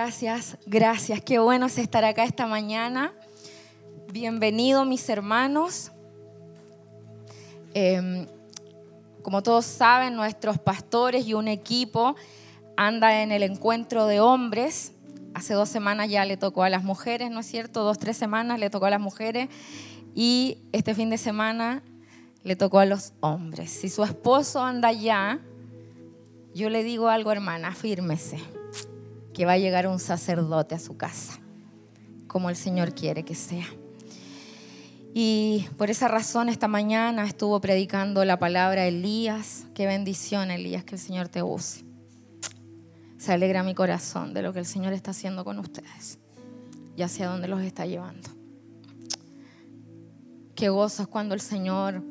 gracias, gracias. Qué bueno es estar acá esta mañana. Bienvenido mis hermanos. Em, como todos saben, nuestros pastores y un equipo anda en el encuentro de hombres. Hace dos semanas ya le tocó a las mujeres, ¿no es cierto? Dos, tres semanas le tocó a las mujeres y este fin de semana le tocó a los hombres. Si su esposo anda allá, yo le digo algo, hermana, fírmese, que va a llegar un sacerdote a su casa, como el Señor quiere que sea. Y por esa razón esta mañana estuvo predicando la palabra Elías. Qué bendición, Elías, que el Señor te use. Se alegra mi corazón de lo que el Señor está haciendo con ustedes y hacia dónde los está llevando. Qué gozo es cuando el Señor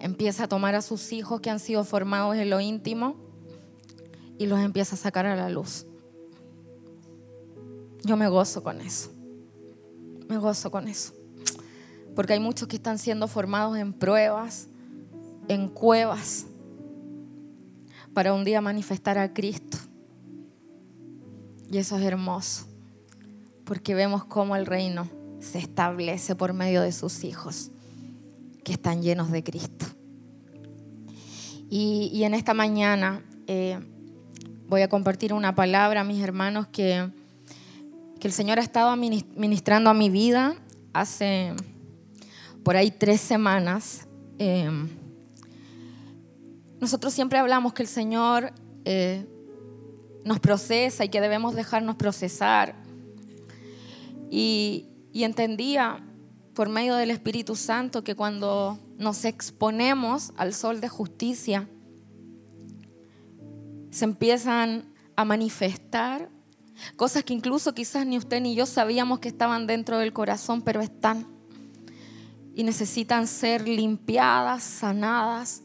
empieza a tomar a sus hijos que han sido formados en lo íntimo y los empieza a sacar a la luz. Yo me gozo con eso. Me gozo con eso. Porque hay muchos que están siendo formados en pruebas, en cuevas, para un día manifestar a Cristo. Y eso es hermoso, porque vemos cómo el reino se establece por medio de sus hijos, que están llenos de Cristo. Y, en esta mañana eh, voy a compartir una palabra, mis hermanos, que, que el Señor ha estado ministrando a mi vida hace por ahí tres semanas. Eh, nosotros siempre hablamos que el Señor eh, nos procesa y que debemos dejarnos procesar. Y entendía por medio del Espíritu Santo que cuando nos exponemos al sol de justicia, se empiezan a manifestar cosas que incluso quizás ni usted ni yo sabíamos que estaban dentro del corazón, pero están y necesitan ser limpiadas, sanadas.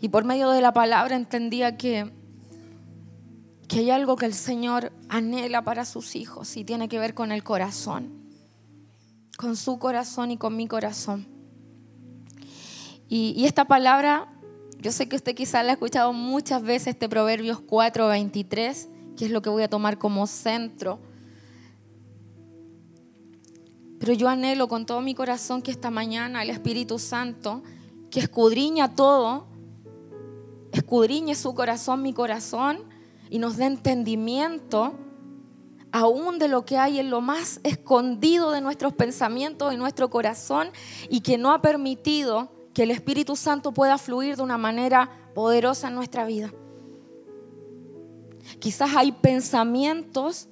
Y por medio de la palabra entendía que, que hay algo que el Señor anhela para sus hijos y tiene que ver con el corazón, con su corazón y con mi corazón. Y, esta palabra yo sé que usted quizás la ha escuchado muchas veces, este Proverbios 4:23, que es lo que voy a tomar como centro. Pero yo anhelo con todo mi corazón que esta mañana el Espíritu Santo, que escudriña todo, escudriñe su corazón, mi corazón, y nos dé entendimiento aún de lo que hay en lo más escondido de nuestros pensamientos y nuestro corazón y que no ha permitido que el Espíritu Santo pueda fluir de una manera poderosa en nuestra vida. Quizás hay pensamientos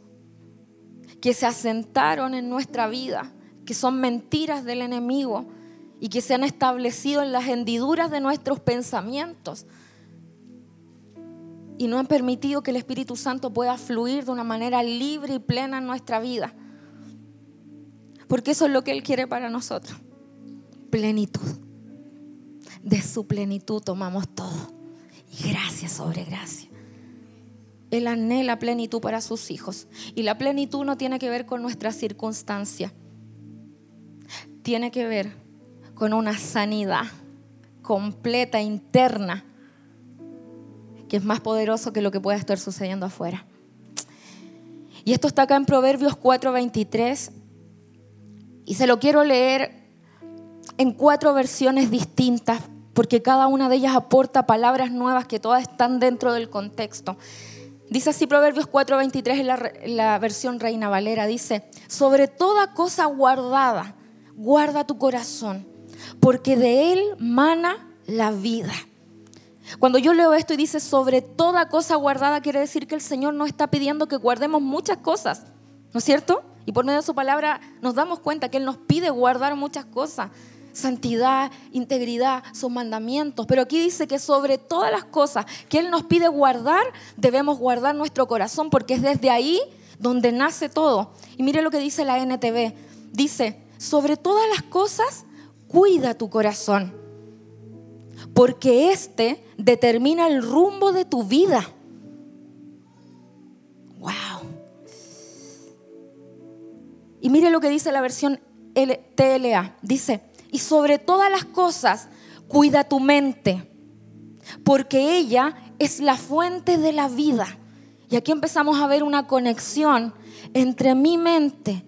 que se asentaron en nuestra vida, que son mentiras del enemigo y que se han establecido en las hendiduras de nuestros pensamientos y no han permitido que el Espíritu Santo pueda fluir de una manera libre y plena en nuestra vida. Porque eso es lo que Él quiere para nosotros. Plenitud de su plenitud tomamos todo. Y gracia sobre gracia. Él anhela plenitud para sus hijos. Y la plenitud no tiene que ver con nuestra circunstancia. Tiene que ver con una sanidad completa, interna, que es más poderoso que lo que pueda estar sucediendo afuera. Y esto está acá en Proverbios 4:23. Y se lo quiero leer en cuatro versiones distintas, porque cada una de ellas aporta palabras nuevas que todas están dentro del contexto. Dice así Proverbios 4:23 en la, la versión Reina Valera, dice, sobre toda cosa guardada, guarda tu corazón, porque de él mana la vida. Cuando yo leo esto y dice sobre toda cosa guardada, quiere decir que el Señor no está pidiendo que guardemos muchas cosas, ¿no es cierto? Y por medio de su palabra nos damos cuenta que Él nos pide guardar muchas cosas santidad, integridad, sus mandamientos. Pero aquí dice que sobre todas las cosas que Él nos pide guardar, debemos guardar nuestro corazón, porque es desde ahí donde nace todo. Y mire lo que dice la NTV. Dice, sobre todas las cosas, cuida tu corazón, porque éste determina el rumbo de tu vida. Wow. Y mire lo que dice la versión TLA. Dice, y sobre todas las cosas, cuida tu mente, porque ella es la fuente de la vida. Y aquí empezamos a ver una conexión entre mi mente,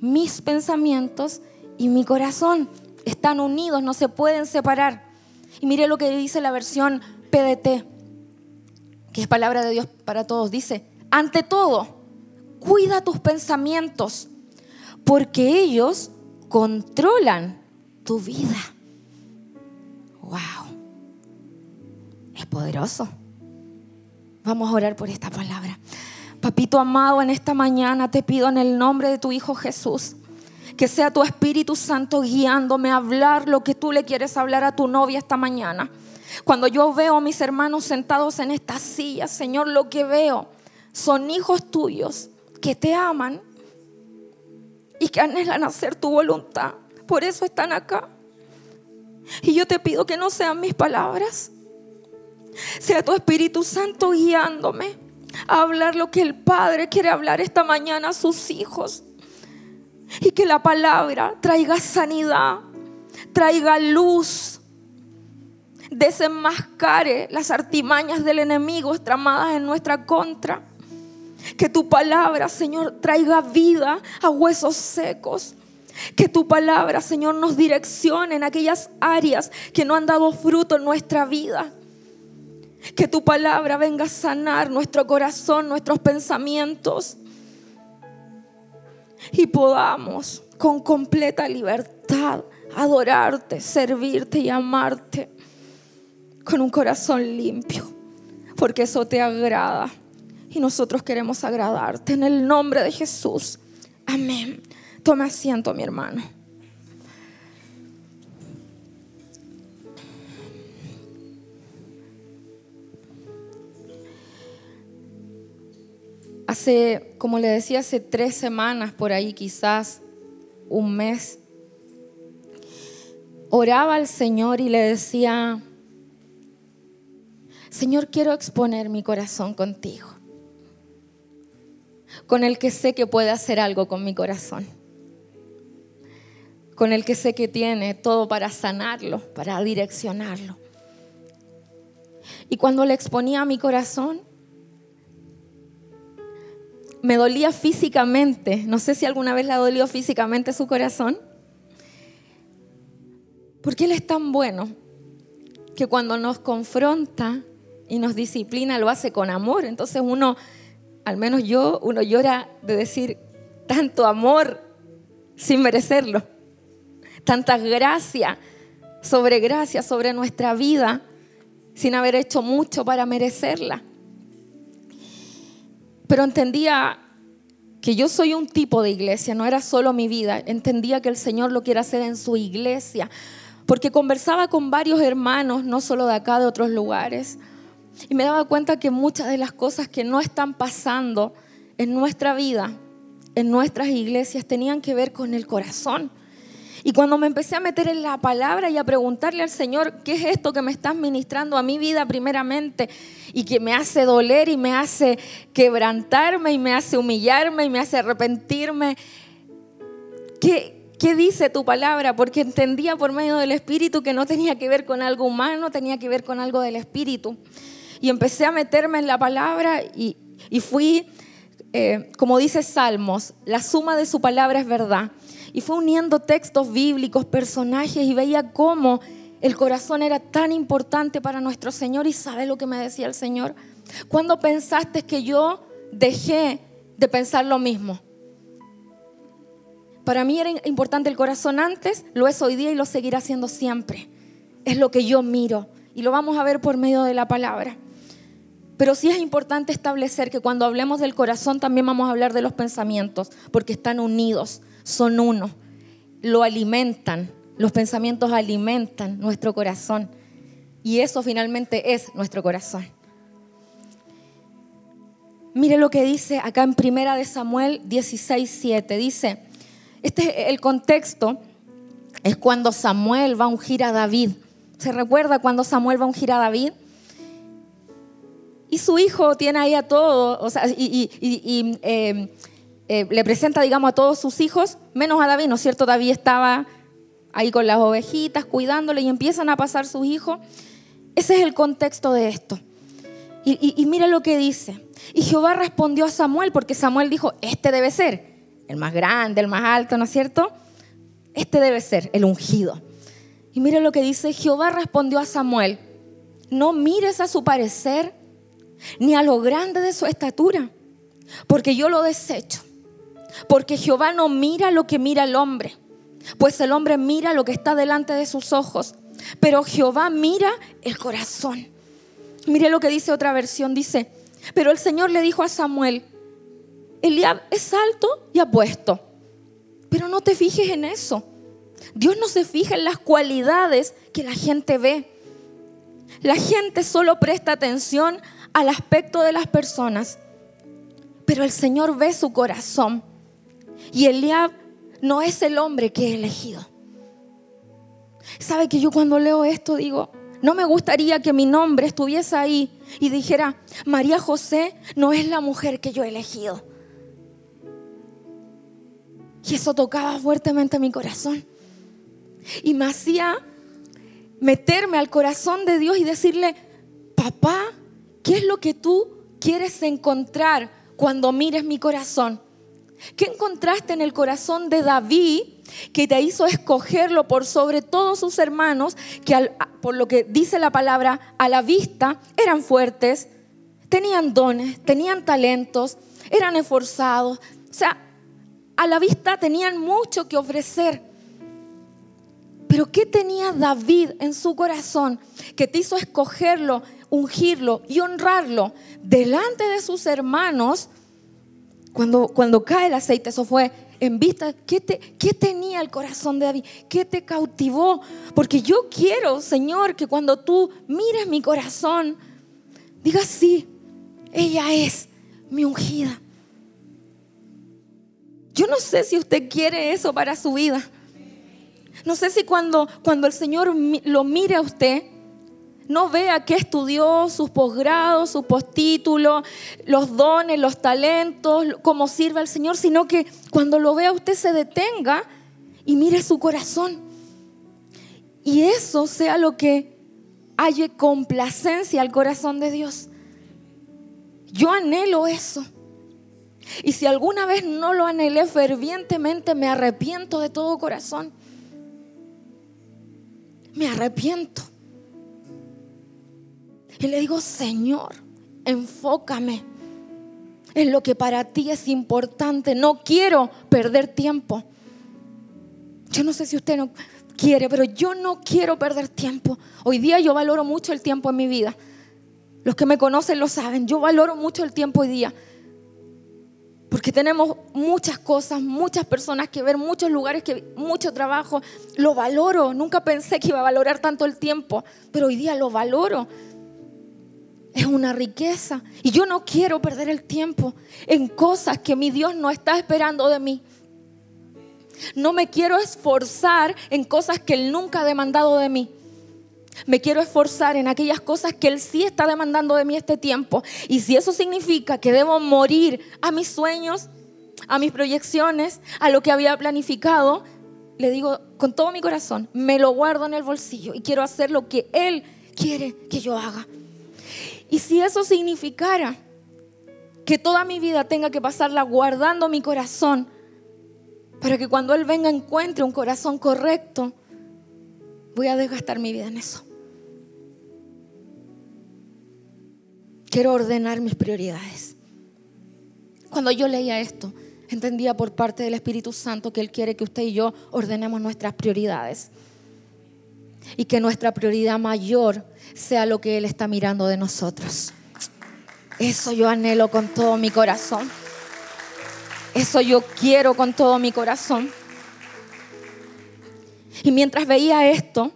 mis pensamientos y mi corazón. Están unidos, no se pueden separar. Y mire lo que dice la versión PDT, que es palabra de Dios para todos. Dice, ante todo, cuida tus pensamientos, porque ellos controlan tu vida. ¡Wow! Es poderoso. Vamos a orar por esta palabra. Papito amado, en esta mañana te pido en el nombre de tu Hijo Jesús que sea tu Espíritu Santo guiándome a hablar lo que tú le quieres hablar a tu novia esta mañana. Cuando yo veo a mis hermanos sentados en esta silla, Señor, lo que veo son hijos tuyos que te aman y que anhelan hacer tu voluntad. Por eso están acá. Y yo te pido que no sean mis palabras, sea tu Espíritu Santo guiándome a hablar lo que el Padre quiere hablar esta mañana a sus hijos. Y que la palabra traiga sanidad, traiga luz, desenmascare las artimañas del enemigo tramadas en nuestra contra. Que tu palabra, Señor, traiga vida a huesos secos. Que tu palabra, Señor, nos direccione en aquellas áreas que no han dado fruto en nuestra vida. Que tu palabra venga a sanar nuestro corazón, nuestros pensamientos. Y podamos con completa libertad adorarte, servirte y amarte con un corazón limpio. Porque eso te agrada. Y nosotros queremos agradarte en el nombre de Jesús. Amén. Toma asiento, mi hermano. Hace, como le decía, hace tres semanas por ahí, quizás un mes, oraba al Señor y le decía, Señor, quiero exponer mi corazón contigo, con el que sé que puede hacer algo con mi corazón, con el que sé que tiene todo para sanarlo, para direccionarlo. Y cuando le exponía mi corazón, me dolía físicamente. No sé si alguna vez le dolió físicamente su corazón. Porque Él es tan bueno que cuando nos confronta y nos disciplina lo hace con amor. Entonces uno, al menos yo, uno llora de decir tanto amor sin merecerlo. Tanta gracia sobre gracia sobre nuestra vida sin haber hecho mucho para merecerla. Pero entendía que yo soy un tipo de iglesia, no era solo mi vida, entendía que el Señor lo quiere hacer en su iglesia, porque conversaba con varios hermanos, no solo de acá, de otros lugares, y me daba cuenta que muchas de las cosas que no están pasando en nuestra vida, en nuestras iglesias, tenían que ver con el corazón. Y cuando me empecé a meter en la palabra y a preguntarle al Señor, ¿qué es esto que me estás ministrando a mi vida primeramente? Y que me hace doler y me hace quebrantarme y me hace humillarme y me hace arrepentirme. ¿Qué, qué dice tu palabra? Porque entendía por medio del Espíritu que no tenía que ver con algo humano, tenía que ver con algo del Espíritu. Y empecé a meterme en la palabra y, fui, eh, como dice Salmos, la suma de su palabra es verdad y fue uniendo textos bíblicos, personajes y veía cómo el corazón era tan importante para nuestro Señor y sabe lo que me decía el Señor. ¿Cuándo pensaste que yo dejé de pensar lo mismo? Para mí era importante el corazón antes, lo es hoy día y lo seguirá siendo siempre. Es lo que yo miro y lo vamos a ver por medio de la palabra. Pero sí es importante establecer que cuando hablemos del corazón también vamos a hablar de los pensamientos, porque están unidos son uno, lo alimentan, los pensamientos alimentan nuestro corazón y eso finalmente es nuestro corazón. Mire lo que dice acá en Primera de Samuel 16:7. Dice, este el contexto es cuando Samuel va a ungir a David. ¿Se recuerda cuando Samuel va a ungir a David? Y su hijo tiene ahí a todo, o sea, y, eh, eh, le presenta, digamos, a todos sus hijos, menos a David, ¿no es cierto? David estaba ahí con las ovejitas, cuidándole y empiezan a pasar sus hijos. Ese es el contexto de esto. Y, mira lo que dice. Y Jehová respondió a Samuel, porque Samuel dijo, este debe ser el más grande, el más alto, ¿no es cierto? Este debe ser el ungido. Y mira lo que dice, Jehová respondió a Samuel, no mires a su parecer, ni a lo grande de su estatura, porque yo lo desecho. Porque Jehová no mira lo que mira el hombre, pues el hombre mira lo que está delante de sus ojos, pero Jehová mira el corazón. Mire lo que dice otra versión, dice, pero el Señor le dijo a Samuel, Eliab es alto y apuesto, pero no te fijes en eso. Dios no se fija en las cualidades que la gente ve. La gente solo presta atención al aspecto de las personas, pero el Señor ve su corazón. Y Eliab no es el hombre que he elegido. ¿Sabe que yo cuando leo esto digo, no me gustaría que mi nombre estuviese ahí y dijera, María José no es la mujer que yo he elegido? Y eso tocaba fuertemente mi corazón. Y me hacía meterme al corazón de Dios y decirle, papá, ¿qué es lo que tú quieres encontrar cuando mires mi corazón? ¿Qué encontraste en el corazón de David que te hizo escogerlo por sobre todos sus hermanos, que por lo que dice la palabra, a la vista eran fuertes, tenían dones, tenían talentos, eran esforzados? O sea, a la vista tenían mucho que ofrecer. Pero ¿qué tenía David en su corazón que te hizo escogerlo, ungirlo y honrarlo delante de sus hermanos? Cuando, cuando cae el aceite, eso fue en vista, ¿qué, te, ¿qué tenía el corazón de David? ¿Qué te cautivó? Porque yo quiero, Señor, que cuando tú mires mi corazón, digas, sí, ella es mi ungida. Yo no sé si usted quiere eso para su vida. No sé si cuando, cuando el Señor lo mire a usted, no vea que estudió, sus posgrados, sus postítulos, los dones, los talentos, cómo sirve al Señor, sino que cuando lo vea usted se detenga y mire su corazón. Y eso sea lo que haya complacencia al corazón de Dios. Yo anhelo eso. Y si alguna vez no lo anhelé fervientemente, me arrepiento de todo corazón me arrepiento. Y le digo, Señor, enfócame en lo que para ti es importante. No quiero perder tiempo. Yo no sé si usted no quiere, pero yo no quiero perder tiempo. Hoy día yo valoro mucho el tiempo en mi vida. Los que me conocen lo saben. Yo valoro mucho el tiempo hoy día. Porque tenemos muchas cosas, muchas personas que ver, muchos lugares, que, mucho trabajo. Lo valoro. Nunca pensé que iba a valorar tanto el tiempo, pero hoy día lo valoro. Es una riqueza. Y yo no quiero perder el tiempo en cosas que mi Dios no está esperando de mí. No me quiero esforzar en cosas que Él nunca ha demandado de mí. Me quiero esforzar en aquellas cosas que Él sí está demandando de mí este tiempo. Y si eso significa que debo morir a mis sueños, a mis proyecciones, a lo que había planificado, le digo con todo mi corazón, me lo guardo en el bolsillo y quiero hacer lo que Él quiere que yo haga. Y si eso significara que toda mi vida tenga que pasarla guardando mi corazón, para que cuando Él venga encuentre un corazón correcto, voy a desgastar mi vida en eso. Quiero ordenar mis prioridades. Cuando yo leía esto, entendía por parte del Espíritu Santo que Él quiere que usted y yo ordenemos nuestras prioridades. Y que nuestra prioridad mayor sea lo que Él está mirando de nosotros. Eso yo anhelo con todo mi corazón. Eso yo quiero con todo mi corazón. Y mientras veía esto,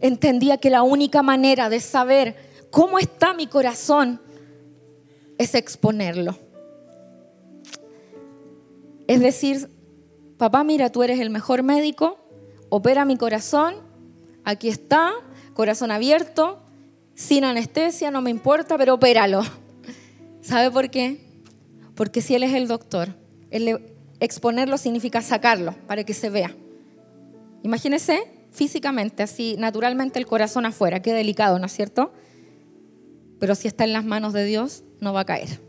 entendía que la única manera de saber cómo está mi corazón es exponerlo. Es decir, papá, mira, tú eres el mejor médico, opera mi corazón, aquí está, corazón abierto, sin anestesia, no me importa, pero opéralo. ¿Sabe por qué? Porque si él es el doctor, exponerlo significa sacarlo para que se vea. Imagínese físicamente, así naturalmente el corazón afuera, qué delicado, ¿no es cierto? Pero si está en las manos de Dios, no va a caer.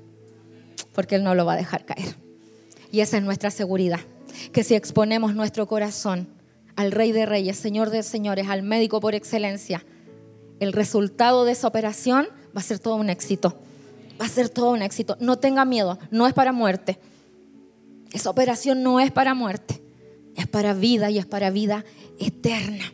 Porque Él no lo va a dejar caer. Y esa es nuestra seguridad. Que si exponemos nuestro corazón al Rey de Reyes, Señor de Señores, al médico por excelencia, el resultado de esa operación va a ser todo un éxito. Va a ser todo un éxito. No tenga miedo, no es para muerte. Esa operación no es para muerte, es para vida y es para vida eterna.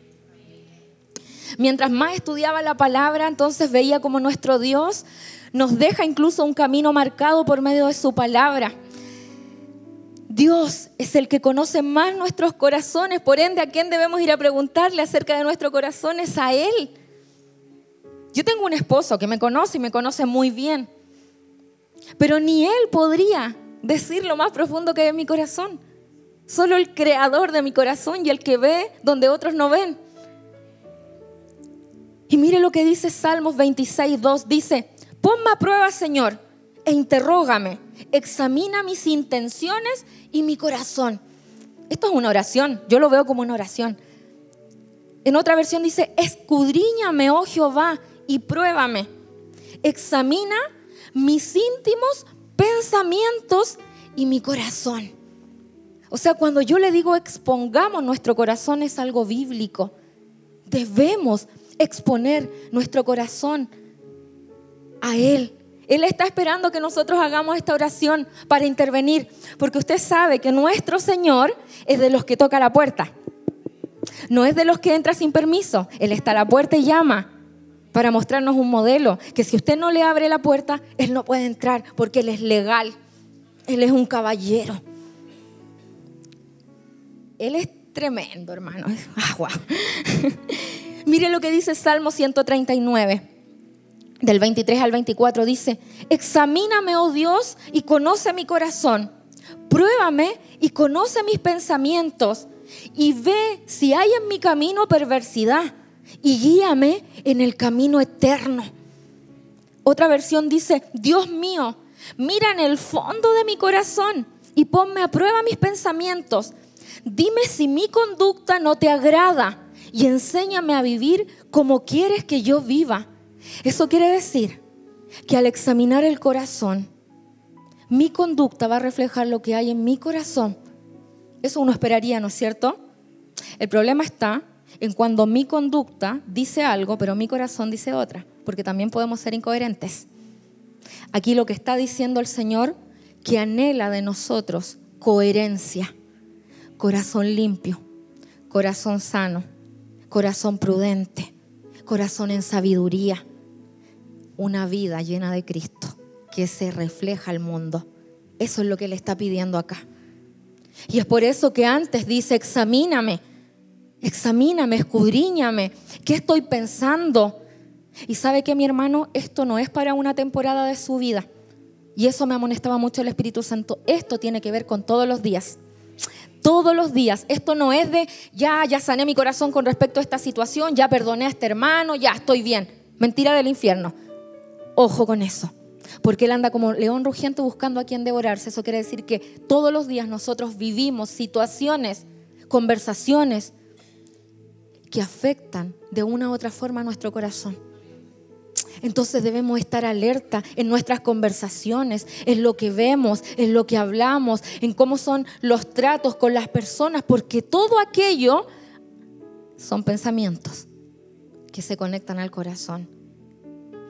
Mientras más estudiaba la palabra, entonces veía como nuestro Dios nos deja incluso un camino marcado por medio de su palabra. Dios es el que conoce más nuestros corazones, por ende, ¿a quién debemos ir a preguntarle acerca de nuestro corazón? Es a Él. Yo tengo un esposo que me conoce y me conoce muy bien, pero ni Él podría decir lo más profundo que hay en mi corazón. Solo el creador de mi corazón y el que ve donde otros no ven. Y mire lo que dice Salmos 26, 2. Dice, ponme a prueba, Señor, e interrógame. Examina mis intenciones y mi corazón. Esto es una oración. Yo lo veo como una oración. En otra versión dice, escudriñame, oh Jehová, y pruébame. Examina mis íntimos pensamientos y mi corazón. O sea, cuando yo le digo expongamos nuestro corazón es algo bíblico. Debemos exponer nuestro corazón a Él. Él está esperando que nosotros hagamos esta oración para intervenir, porque usted sabe que nuestro Señor es de los que toca la puerta. No es de los que entra sin permiso. Él está a la puerta y llama para mostrarnos un modelo, que si usted no le abre la puerta, Él no puede entrar porque Él es legal, Él es un caballero. Él es tremendo, hermano. Mire lo que dice Salmo 139, del 23 al 24. Dice, examíname, oh Dios, y conoce mi corazón. Pruébame y conoce mis pensamientos y ve si hay en mi camino perversidad y guíame en el camino eterno. Otra versión dice, Dios mío, mira en el fondo de mi corazón y ponme a prueba mis pensamientos. Dime si mi conducta no te agrada y enséñame a vivir como quieres que yo viva. Eso quiere decir que al examinar el corazón, mi conducta va a reflejar lo que hay en mi corazón. Eso uno esperaría, ¿no es cierto? El problema está en cuando mi conducta dice algo, pero mi corazón dice otra, porque también podemos ser incoherentes. Aquí lo que está diciendo el Señor, que anhela de nosotros coherencia, corazón limpio, corazón sano, corazón prudente, corazón en sabiduría, una vida llena de Cristo que se refleja al mundo. Eso es lo que Él está pidiendo acá. Y es por eso que antes dice, examíname Examíname, escudriñame. ¿Qué estoy pensando? Y sabe que mi hermano, esto no es para una temporada de su vida. Y eso me amonestaba mucho el Espíritu Santo. Esto tiene que ver con todos los días. Todos los días. Esto no es de, ya, ya sané mi corazón con respecto a esta situación, ya perdoné a este hermano, ya estoy bien. Mentira del infierno. Ojo con eso. Porque él anda como león rugiente buscando a quien devorarse. Eso quiere decir que todos los días nosotros vivimos situaciones, conversaciones, que afectan de una u otra forma nuestro corazón. Entonces debemos estar alerta en nuestras conversaciones, en lo que vemos, en lo que hablamos, en cómo son los tratos con las personas, porque todo aquello son pensamientos que se conectan al corazón.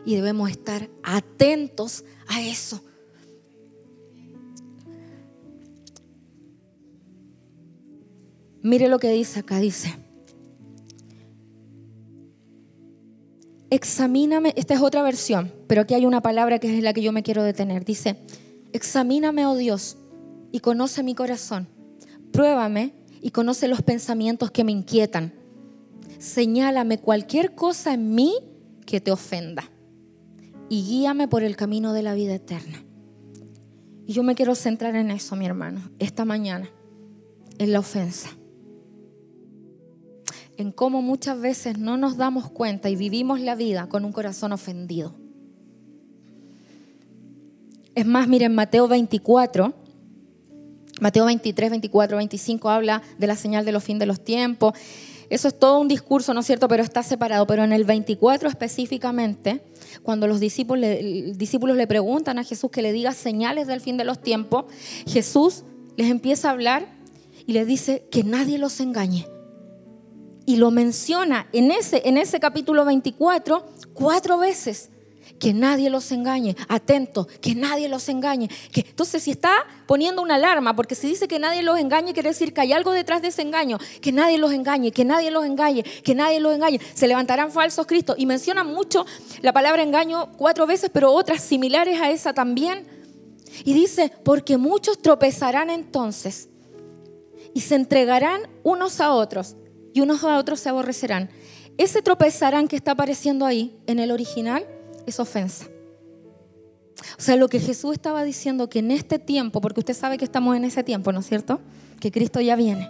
Y debemos estar atentos a eso. Mire lo que dice acá, dice. Examíname, esta es otra versión, pero aquí hay una palabra que es la que yo me quiero detener. Dice, examíname, oh Dios, y conoce mi corazón. Pruébame y conoce los pensamientos que me inquietan. Señálame cualquier cosa en mí que te ofenda y guíame por el camino de la vida eterna. Y yo me quiero centrar en eso, mi hermano, esta mañana, en la ofensa en cómo muchas veces no nos damos cuenta y vivimos la vida con un corazón ofendido. Es más, miren, Mateo 24, Mateo 23, 24, 25 habla de la señal de los fin de los tiempos. Eso es todo un discurso, ¿no es cierto? Pero está separado. Pero en el 24 específicamente, cuando los discípulos le, preguntan a Jesús que le diga señales del fin de los tiempos, Jesús les empieza a hablar y les dice que nadie los engañe. Y lo menciona en ese, en ese capítulo 24 cuatro veces que nadie los engañe. Atento, que nadie los engañe. Que, entonces, si está poniendo una alarma, porque si dice que nadie los engañe, quiere decir que hay algo detrás de ese engaño. Que nadie los engañe, que nadie los engañe, que nadie los engañe. Se levantarán falsos Cristos. Y menciona mucho la palabra engaño cuatro veces, pero otras similares a esa también. Y dice, porque muchos tropezarán entonces y se entregarán unos a otros y unos a otros se aborrecerán. Ese tropezarán que está apareciendo ahí en el original es ofensa. O sea, lo que Jesús estaba diciendo que en este tiempo, porque usted sabe que estamos en ese tiempo, ¿no es cierto? Que Cristo ya viene.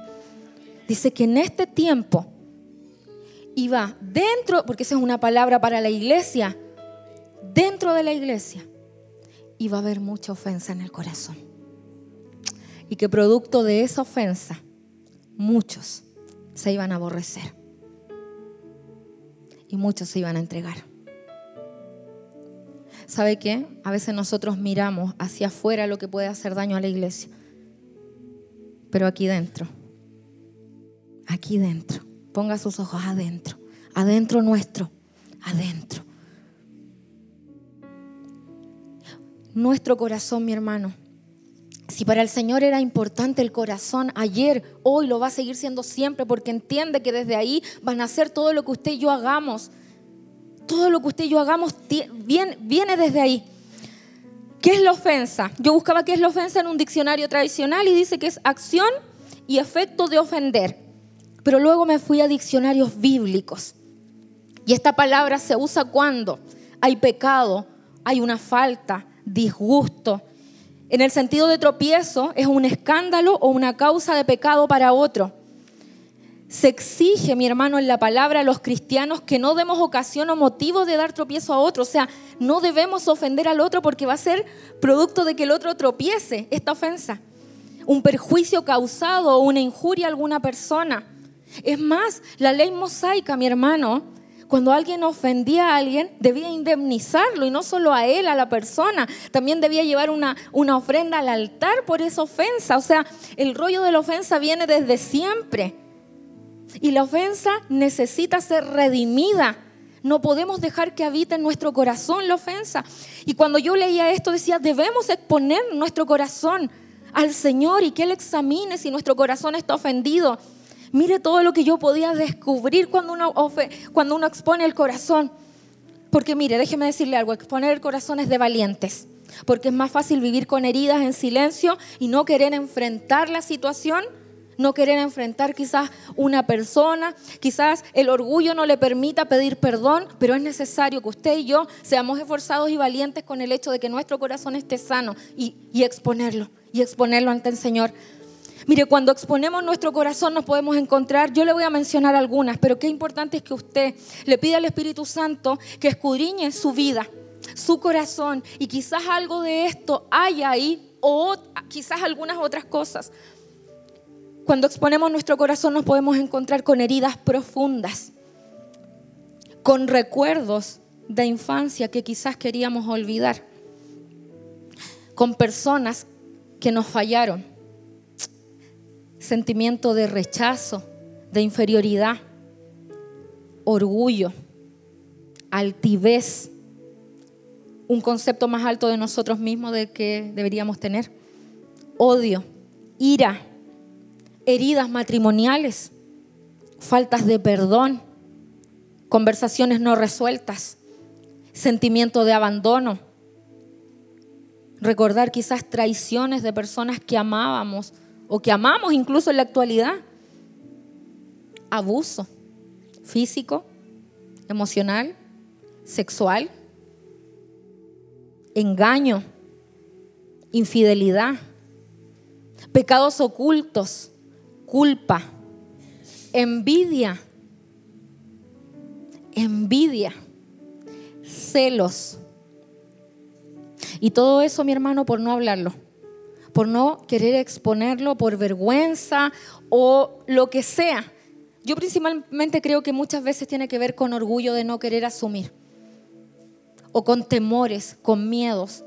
Dice que en este tiempo iba dentro, porque esa es una palabra para la iglesia, dentro de la iglesia iba a haber mucha ofensa en el corazón. Y que producto de esa ofensa, muchos se iban a aborrecer. Y muchos se iban a entregar. ¿Sabe qué? A veces nosotros miramos hacia afuera lo que puede hacer daño a la iglesia. Pero aquí dentro, aquí dentro, ponga sus ojos adentro, adentro nuestro, adentro. Nuestro corazón, mi hermano. Si para el Señor era importante el corazón ayer, hoy lo va a seguir siendo siempre porque entiende que desde ahí van a hacer todo lo que usted y yo hagamos todo lo que usted y yo hagamos viene, viene desde ahí. ¿Qué es la ofensa? Yo buscaba qué es la ofensa en un diccionario tradicional y dice que es acción y efecto de ofender. Pero luego me fui a diccionarios bíblicos. Y esta palabra se usa cuando hay pecado, hay una falta, disgusto. En el sentido de tropiezo es un escándalo o una causa de pecado para otro. Se exige, mi hermano, en la palabra a los cristianos que no demos ocasión o motivo de dar tropiezo a otro. O sea, no debemos ofender al otro porque va a ser producto de que el otro tropiece esta ofensa. Un perjuicio causado o una injuria a alguna persona. Es más, la ley mosaica, mi hermano, cuando alguien ofendía a alguien, debía indemnizarlo y no solo a él, a la persona, también debía llevar una, una ofrenda al altar por esa ofensa. O sea, el rollo de la ofensa viene desde siempre. Y la ofensa necesita ser redimida. No podemos dejar que habite en nuestro corazón la ofensa. Y cuando yo leía esto decía, debemos exponer nuestro corazón al Señor y que Él examine si nuestro corazón está ofendido. Mire todo lo que yo podía descubrir cuando uno, expone el corazón. Porque mire, déjeme decirle algo, exponer el corazón es de valientes. Porque es más fácil vivir con heridas en silencio y no querer enfrentar la situación no querer enfrentar quizás una persona, quizás el orgullo no le permita pedir perdón, pero es necesario que usted y yo seamos esforzados y valientes con el hecho de que nuestro corazón esté sano y, exponerlo, y exponerlo ante el Señor. Mire, cuando exponemos nuestro corazón nos podemos encontrar, yo le voy a mencionar algunas, pero qué importante es que usted le pida al Espíritu Santo que escudriñe su vida, su corazón, y quizás algo de esto haya ahí, o quizás algunas otras cosas. Cuando exponemos nuestro corazón nos podemos encontrar con heridas profundas, con recuerdos de infancia que quizás queríamos olvidar, con personas que nos fallaron, sentimiento de rechazo, de inferioridad, orgullo, altivez, un concepto más alto de nosotros mismos de que deberíamos tener, odio, ira, heridas matrimoniales, faltas de perdón, conversaciones no resueltas, sentimiento de abandono, recordar quizás traiciones de personas que amábamos o que amamos incluso en la actualidad, abuso físico, emocional, sexual, engaño, infidelidad, pecados ocultos, culpa, envidia, envidia, celos. Y todo eso, mi hermano, por no hablarlo, por no querer exponerlo, por vergüenza o lo que sea. Yo principalmente creo que muchas veces tiene que ver con orgullo de no querer asumir, o con temores, con miedos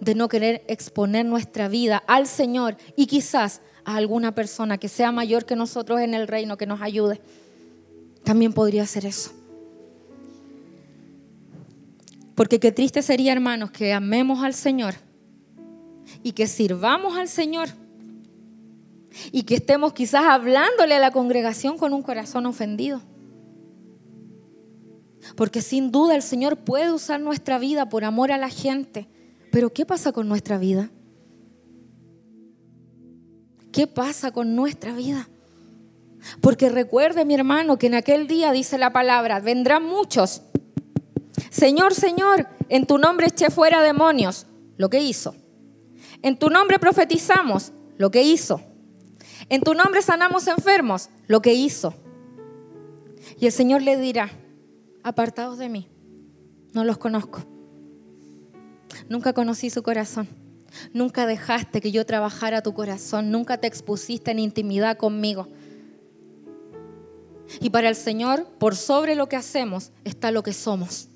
de no querer exponer nuestra vida al Señor y quizás a alguna persona que sea mayor que nosotros en el reino que nos ayude. También podría ser eso. Porque qué triste sería, hermanos, que amemos al Señor y que sirvamos al Señor y que estemos quizás hablándole a la congregación con un corazón ofendido. Porque sin duda el Señor puede usar nuestra vida por amor a la gente. Pero ¿qué pasa con nuestra vida? ¿Qué pasa con nuestra vida? Porque recuerde, mi hermano, que en aquel día dice la palabra, vendrán muchos. Señor, Señor, en tu nombre eché fuera demonios, lo que hizo. En tu nombre profetizamos, lo que hizo. En tu nombre sanamos enfermos, lo que hizo. Y el Señor le dirá, apartados de mí, no los conozco. Nunca conocí su corazón. Nunca dejaste que yo trabajara tu corazón. Nunca te expusiste en intimidad conmigo. Y para el Señor, por sobre lo que hacemos está lo que somos.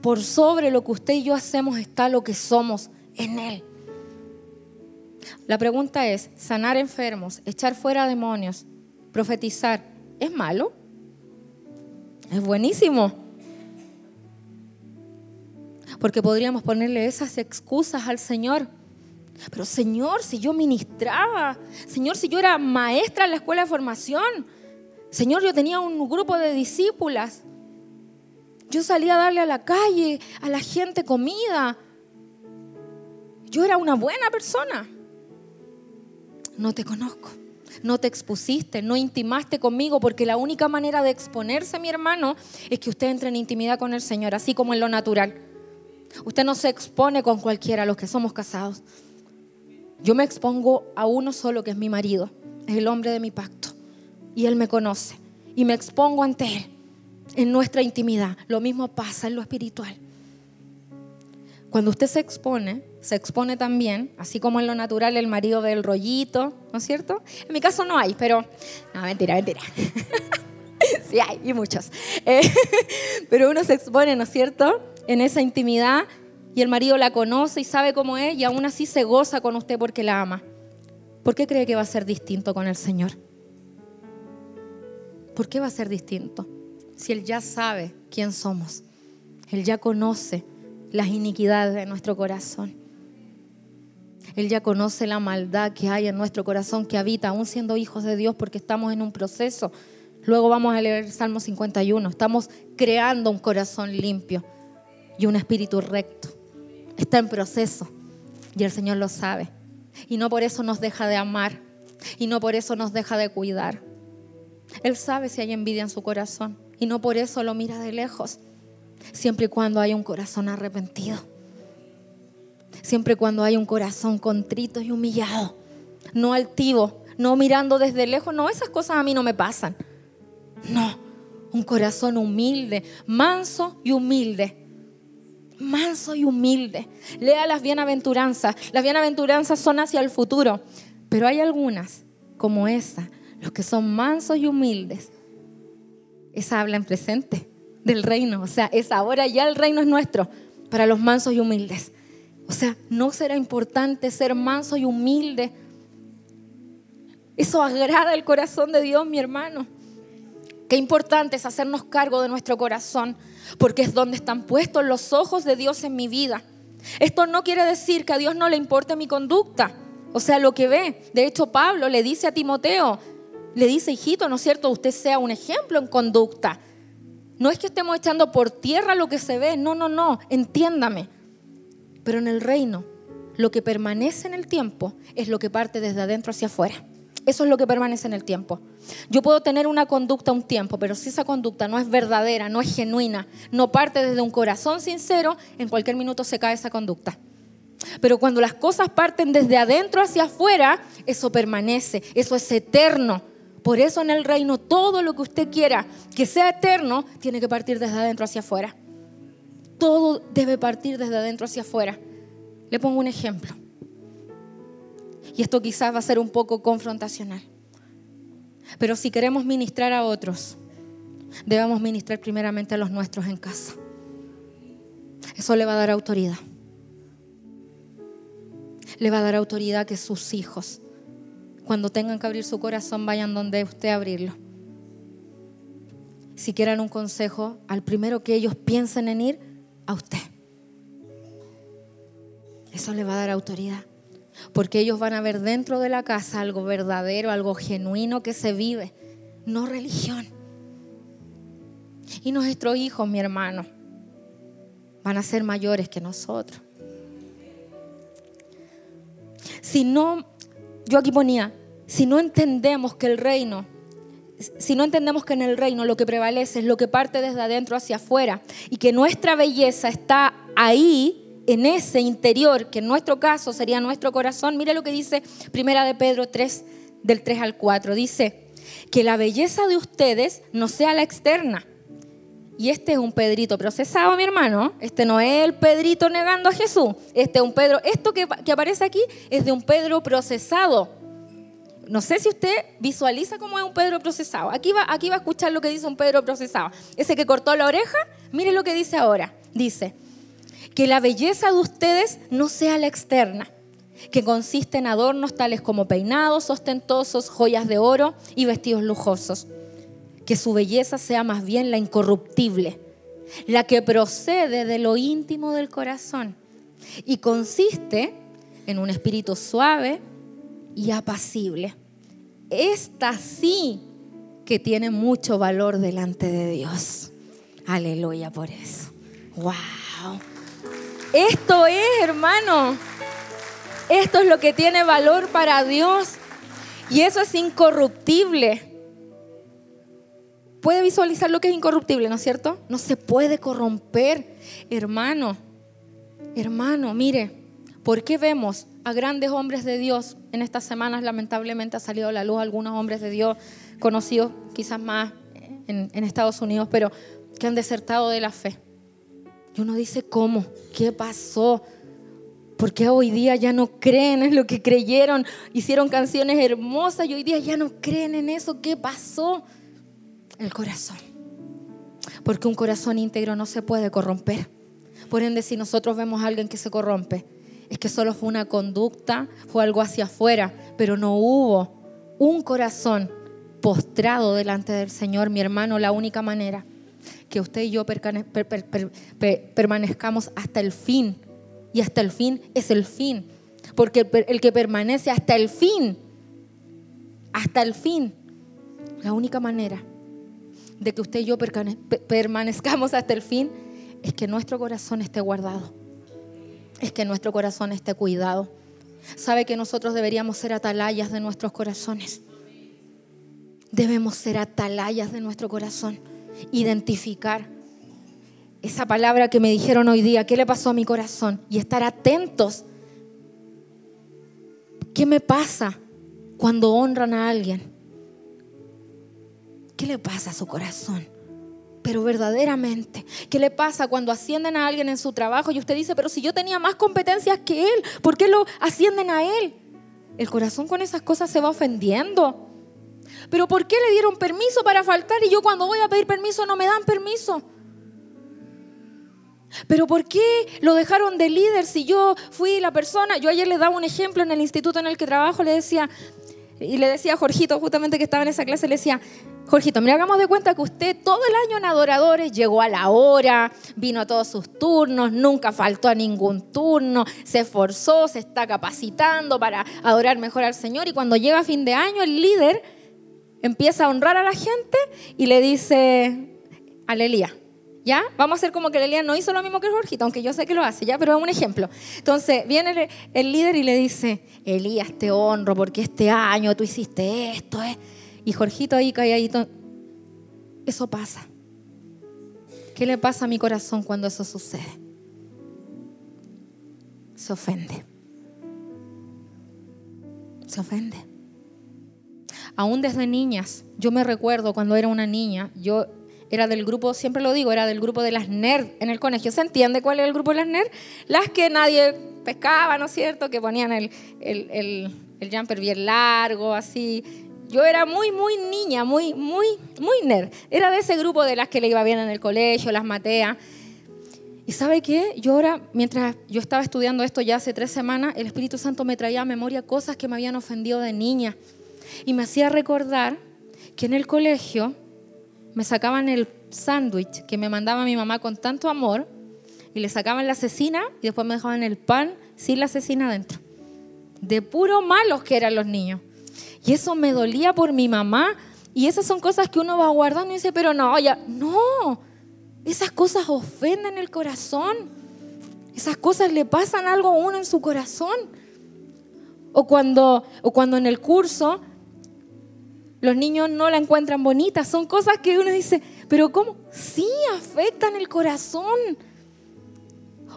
Por sobre lo que usted y yo hacemos está lo que somos en Él. La pregunta es, sanar enfermos, echar fuera demonios, profetizar, ¿es malo? Es buenísimo. Porque podríamos ponerle esas excusas al Señor. Pero Señor, si yo ministraba, Señor, si yo era maestra en la escuela de formación, Señor, yo tenía un grupo de discípulas, yo salía a darle a la calle, a la gente comida, yo era una buena persona no te conozco. No te expusiste, no intimaste conmigo, porque la única manera de exponerse, mi hermano, es que usted entre en intimidad con el Señor, así como en lo natural. Usted no se expone con cualquiera, los que somos casados. Yo me expongo a uno solo, que es mi marido, es el hombre de mi pacto, y él me conoce, y me expongo ante él en nuestra intimidad. Lo mismo pasa en lo espiritual. Cuando usted se expone, se expone también, así como en lo natural el marido del rollito, ¿no es cierto? En mi caso no hay, pero... No, mentira, mentira. sí hay, y muchos. Eh, pero uno se expone, ¿no es cierto? En esa intimidad y el marido la conoce y sabe cómo es y aún así se goza con usted porque la ama. ¿Por qué cree que va a ser distinto con el Señor? ¿Por qué va a ser distinto? Si Él ya sabe quién somos, Él ya conoce las iniquidades de nuestro corazón. Él ya conoce la maldad que hay en nuestro corazón, que habita, aún siendo hijos de Dios, porque estamos en un proceso. Luego vamos a leer Salmo 51. Estamos creando un corazón limpio y un espíritu recto. Está en proceso y el Señor lo sabe. Y no por eso nos deja de amar y no por eso nos deja de cuidar. Él sabe si hay envidia en su corazón y no por eso lo mira de lejos siempre y cuando hay un corazón arrepentido, siempre cuando hay un corazón contrito y humillado, no altivo, no mirando desde lejos, no, esas cosas a mí no me pasan. No, un corazón humilde, manso y humilde. Manso y humilde. Lea las bienaventuranzas. Las bienaventuranzas son hacia el futuro, pero hay algunas, como esa, los que son mansos y humildes. Esa habla en presente del reino. O sea, es ahora ya el reino es nuestro para los mansos y humildes. O sea, no será importante ser manso y humilde. Eso agrada el corazón de Dios, mi hermano. Qué importante es hacernos cargo de nuestro corazón, porque es donde están puestos los ojos de Dios en mi vida. Esto no quiere decir que a Dios no le importe mi conducta, o sea, lo que ve. De hecho, Pablo le dice a Timoteo, le dice, hijito, ¿no es cierto? Usted sea un ejemplo en conducta. No es que estemos echando por tierra lo que se ve, no, no, no, entiéndame. Pero en el reino, lo que permanece en el tiempo es lo que parte desde adentro hacia afuera. Eso es lo que permanece en el tiempo. Yo puedo tener una conducta un tiempo, pero si esa conducta no es verdadera, no es genuina, no parte desde un corazón sincero, en cualquier minuto se cae esa conducta. Pero cuando las cosas parten desde adentro hacia afuera, eso permanece, eso es eterno. Por eso en el reino todo lo que usted quiera que sea eterno tiene que partir desde adentro hacia afuera. Todo debe partir desde adentro hacia afuera. Le pongo un ejemplo. Y esto quizás va a ser un poco confrontacional. Pero si queremos ministrar a otros, debemos ministrar primeramente a los nuestros en casa. Eso le va a dar autoridad. Le va a dar autoridad que sus hijos, cuando tengan que abrir su corazón, vayan donde usted abrirlo. Si quieran un consejo, al primero que ellos piensen en ir, a usted. Eso le va a dar autoridad. Porque ellos van a ver dentro de la casa algo verdadero, algo genuino que se vive, no religión. Y nuestros hijos, mi hermano, van a ser mayores que nosotros. Si no, yo aquí ponía, si no entendemos que el reino, si no entendemos que en el reino lo que prevalece es lo que parte desde adentro hacia afuera y que nuestra belleza está ahí, en ese interior, que en nuestro caso sería nuestro corazón, mire lo que dice Primera de Pedro 3, del 3 al 4. Dice, que la belleza de ustedes no sea la externa, y este es un Pedrito procesado, mi hermano. Este no es el Pedrito negando a Jesús. Este es un Pedro. Esto que, aparece aquí es de un Pedro procesado. No sé si usted visualiza cómo es un Pedro procesado. Aquí va, aquí va a escuchar lo que dice un Pedro procesado. Ese que cortó la oreja, mire lo que dice ahora. Dice, que la belleza de ustedes no sea la externa, que consiste en adornos tales como peinados ostentosos, joyas de oro y vestidos lujosos que su belleza sea más bien la incorruptible, la que procede de lo íntimo del corazón y consiste en un espíritu suave y apacible. Esta sí que tiene mucho valor delante de Dios. Aleluya por eso. Wow. Esto es, hermano. Esto es lo que tiene valor para Dios. Y eso es incorruptible puede visualizar lo que es incorruptible, ¿no es cierto? No se puede corromper. Hermano, hermano, mire, ¿por qué vemos a grandes hombres de Dios? En estas semanas lamentablemente ha salido a la luz algunos hombres de Dios conocidos quizás más en, Estados Unidos, pero que han desertado de la fe. Y uno dice, ¿cómo? ¿Qué pasó? ¿Por qué hoy día ya no creen en lo que creyeron? Hicieron canciones hermosas y hoy día ya no creen en eso. ¿Qué pasó? el corazón. Porque un corazón íntegro no se puede corromper. Por ende, si nosotros vemos a alguien que se corrompe, es que solo fue una conducta, fue algo hacia afuera, pero no hubo un corazón postrado delante del Señor, mi hermano, la única manera que usted y yo permanezcamos hasta el fin. Y hasta el fin es el fin. Porque el que permanece hasta el fin, hasta el fin, la única manera de que usted y yo permanezcamos hasta el fin es que nuestro corazón esté guardado, es que nuestro corazón esté cuidado. Sabe que nosotros deberíamos ser atalayas de nuestros corazones. Debemos ser atalayas de nuestro corazón, identificar esa palabra que me dijeron hoy día, ¿qué le pasó a mi corazón? Y estar atentos. ¿Qué me pasa cuando honran a alguien? ¿Qué le pasa a su corazón? Pero verdaderamente, ¿qué le pasa cuando ascienden a alguien en su trabajo y usted dice, pero si yo tenía más competencias que él, ¿por qué lo ascienden a él? El corazón con esas cosas se va ofendiendo. Pero ¿por qué le dieron permiso para faltar y yo cuando voy a pedir permiso no me dan permiso? Pero ¿por qué lo dejaron de líder si yo fui la persona? Yo ayer le daba un ejemplo en el instituto en el que trabajo, le decía, y le decía a Jorgito justamente que estaba en esa clase, le decía, Jorgito, mira, hagamos de cuenta que usted todo el año en adoradores llegó a la hora, vino a todos sus turnos, nunca faltó a ningún turno, se esforzó, se está capacitando para adorar mejor al Señor y cuando llega fin de año el líder empieza a honrar a la gente y le dice, aleluya. Vamos a hacer como que Elías no hizo lo mismo que Jorgito, aunque yo sé que lo hace, ¿ya? Pero es un ejemplo. Entonces, viene el, líder y le dice, Elías, te honro porque este año tú hiciste esto, ¿eh? Y Jorgito ahí calladito, eso pasa. ¿Qué le pasa a mi corazón cuando eso sucede? Se ofende. Se ofende. Aún desde niñas, yo me recuerdo cuando era una niña, yo era del grupo, siempre lo digo, era del grupo de las nerd en el colegio. ¿Se entiende cuál era el grupo de las nerd? Las que nadie pescaba, ¿no es cierto? Que ponían el, el, el, el jumper bien largo, así, yo era muy, muy niña, muy, muy, muy nerd. Era de ese grupo de las que le iba bien en el colegio, las matea. Y sabe qué? Yo ahora, mientras yo estaba estudiando esto ya hace tres semanas, el Espíritu Santo me traía a memoria cosas que me habían ofendido de niña. Y me hacía recordar que en el colegio me sacaban el sándwich que me mandaba mi mamá con tanto amor y le sacaban la cecina y después me dejaban el pan sin la cecina adentro. De puro malos que eran los niños. Y eso me dolía por mi mamá. Y esas son cosas que uno va guardando y dice, pero no, ya, no. Esas cosas ofenden el corazón. Esas cosas le pasan algo a uno en su corazón. O cuando, o cuando en el curso los niños no la encuentran bonita. Son cosas que uno dice, pero ¿cómo? Sí, afectan el corazón.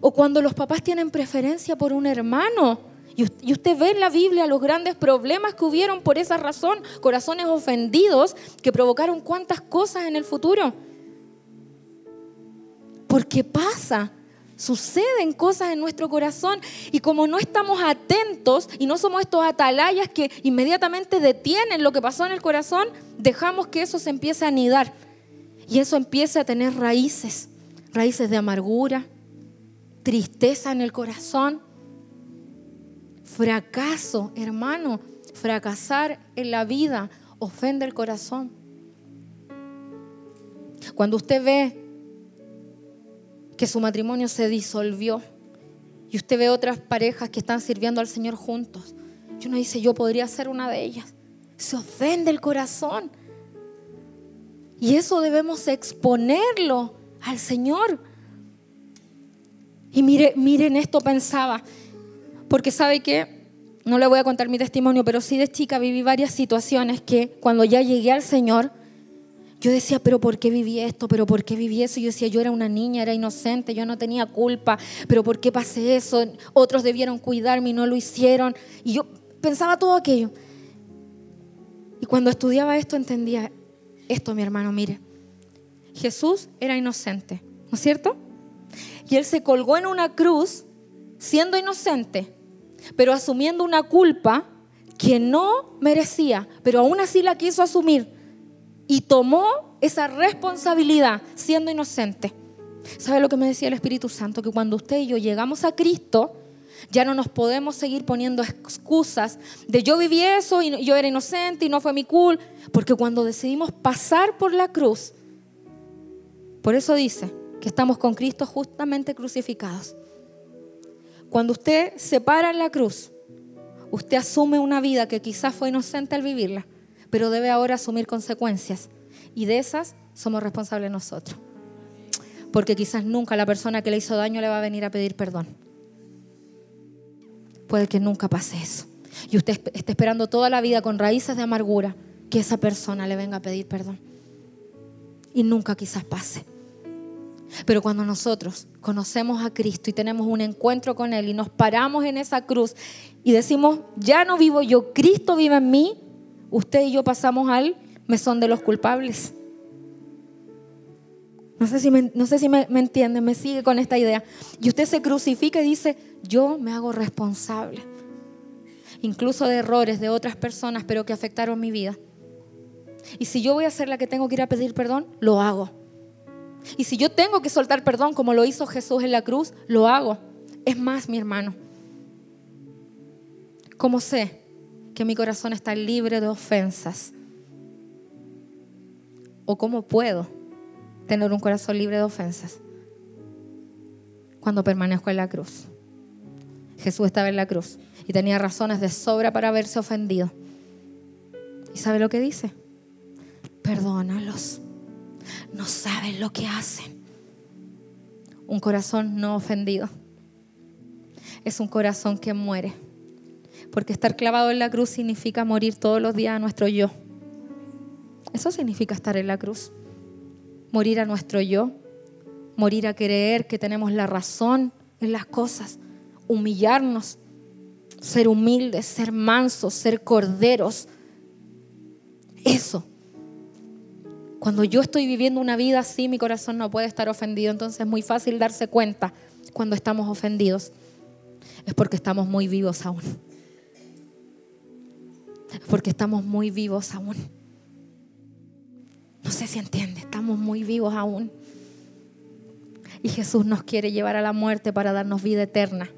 O cuando los papás tienen preferencia por un hermano. Y usted ve en la Biblia los grandes problemas que hubieron por esa razón, corazones ofendidos que provocaron cuántas cosas en el futuro. Porque pasa, suceden cosas en nuestro corazón y como no estamos atentos y no somos estos atalayas que inmediatamente detienen lo que pasó en el corazón, dejamos que eso se empiece a anidar y eso empiece a tener raíces, raíces de amargura, tristeza en el corazón Fracaso, hermano, fracasar en la vida ofende el corazón. Cuando usted ve que su matrimonio se disolvió y usted ve otras parejas que están sirviendo al Señor juntos, y uno dice, yo podría ser una de ellas. Se ofende el corazón. Y eso debemos exponerlo al Señor. Y mire, miren esto pensaba, porque sabe que, no le voy a contar mi testimonio, pero sí de chica viví varias situaciones que cuando ya llegué al Señor, yo decía, pero ¿por qué viví esto? ¿Pero por qué viví eso? Yo decía, yo era una niña, era inocente, yo no tenía culpa, pero ¿por qué pasé eso? Otros debieron cuidarme y no lo hicieron. Y yo pensaba todo aquello. Y cuando estudiaba esto entendía esto, mi hermano, mire. Jesús era inocente, ¿no es cierto? Y él se colgó en una cruz siendo inocente pero asumiendo una culpa que no merecía, pero aún así la quiso asumir y tomó esa responsabilidad siendo inocente. ¿Sabe lo que me decía el Espíritu Santo? Que cuando usted y yo llegamos a Cristo, ya no nos podemos seguir poniendo excusas de yo viví eso y yo era inocente y no fue mi culpa, porque cuando decidimos pasar por la cruz, por eso dice que estamos con Cristo justamente crucificados. Cuando usted se para en la cruz, usted asume una vida que quizás fue inocente al vivirla, pero debe ahora asumir consecuencias. Y de esas somos responsables nosotros. Porque quizás nunca la persona que le hizo daño le va a venir a pedir perdón. Puede que nunca pase eso. Y usted esté esperando toda la vida con raíces de amargura que esa persona le venga a pedir perdón. Y nunca quizás pase. Pero cuando nosotros conocemos a Cristo y tenemos un encuentro con Él y nos paramos en esa cruz y decimos, ya no vivo yo, Cristo vive en mí, usted y yo pasamos al mesón de los culpables. No sé si, me, no sé si me, me sigue con esta idea. Y usted se crucifica y dice, yo me hago responsable, incluso de errores de otras personas, pero que afectaron mi vida. Y si yo voy a ser la que tengo que ir a pedir perdón, lo hago y si yo tengo que soltar perdón como lo hizo Jesús en la cruz, lo hago. Es más, mi hermano, ¿cómo sé que mi corazón está libre de ofensas? ¿O cómo puedo tener un corazón libre de ofensas? Cuando permanezco en la cruz. Jesús estaba en la cruz y tenía razones de sobra para haberse ofendido. ¿Y sabe lo que dice? Perdónalos no saben lo que hacen. Un corazón no ofendido es un corazón que muere. Porque estar clavado en la cruz significa morir todos los días a nuestro yo. Eso significa estar en la cruz. Morir a nuestro yo. Morir a creer que tenemos la razón en las cosas. Humillarnos. Ser humildes, ser mansos, ser corderos. Eso cuando yo estoy viviendo una vida así, mi corazón no puede estar ofendido. Entonces es muy fácil darse cuenta cuando estamos ofendidos. Es porque estamos muy vivos aún. Porque estamos muy vivos aún. No sé si entiende, estamos muy vivos aún. Y Jesús nos quiere llevar a la muerte para darnos vida eterna.